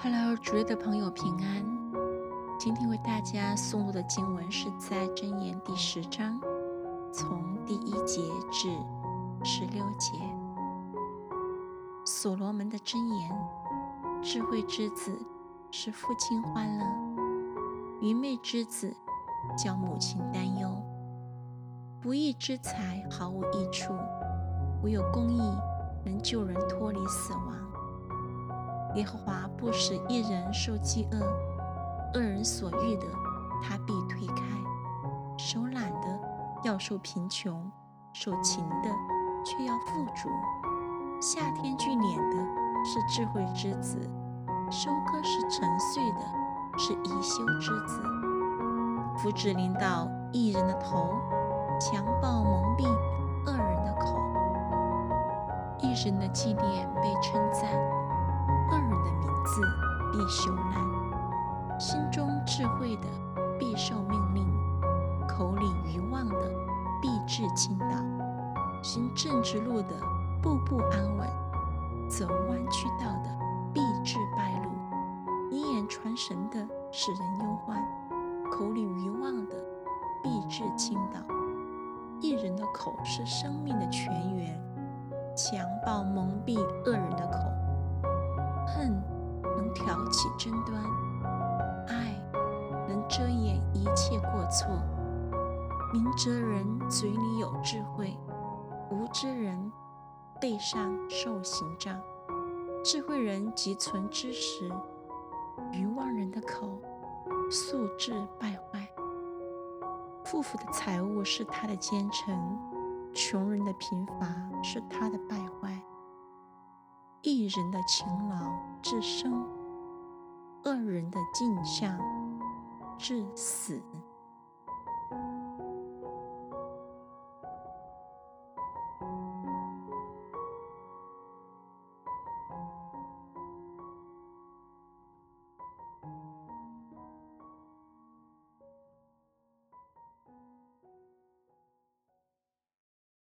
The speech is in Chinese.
Hello，主页的朋友平安。今天为大家诵读的经文是在箴言第十章，从第一节至十六节。所罗门的箴言：智慧之子使父亲欢乐，愚昧之子叫母亲担忧。不义之财毫无益处，唯有公义能救人脱离死亡。耶和华不使一人受饥饿，恶人所欲的，他必推开；手懒的要受贫穷，手勤的却要富足。夏天聚敛的是智慧之子，收割时沉睡的是宜修之子。福祉临到一人的头，强暴蒙蔽恶人的口。一人的纪念被称赞。恶人的名字必修烂，心中智慧的必受命令，口里愚妄的必致倾倒，行正直路的步步安稳，走弯曲道的必致败露。以眼传神的使人忧患，口里愚妄的必致倾倒。一人的口是生命的泉源，强暴蒙蔽恶人的口，挑起争端，爱能遮掩一切过错。明哲人嘴里有智慧，无知人背上受刑杖。智慧人即存知识，愚妄人的口素质败坏。富富的财物是他的奸臣，穷人的贫乏是他的败坏。一人的勤劳至生，个人的镜像至死。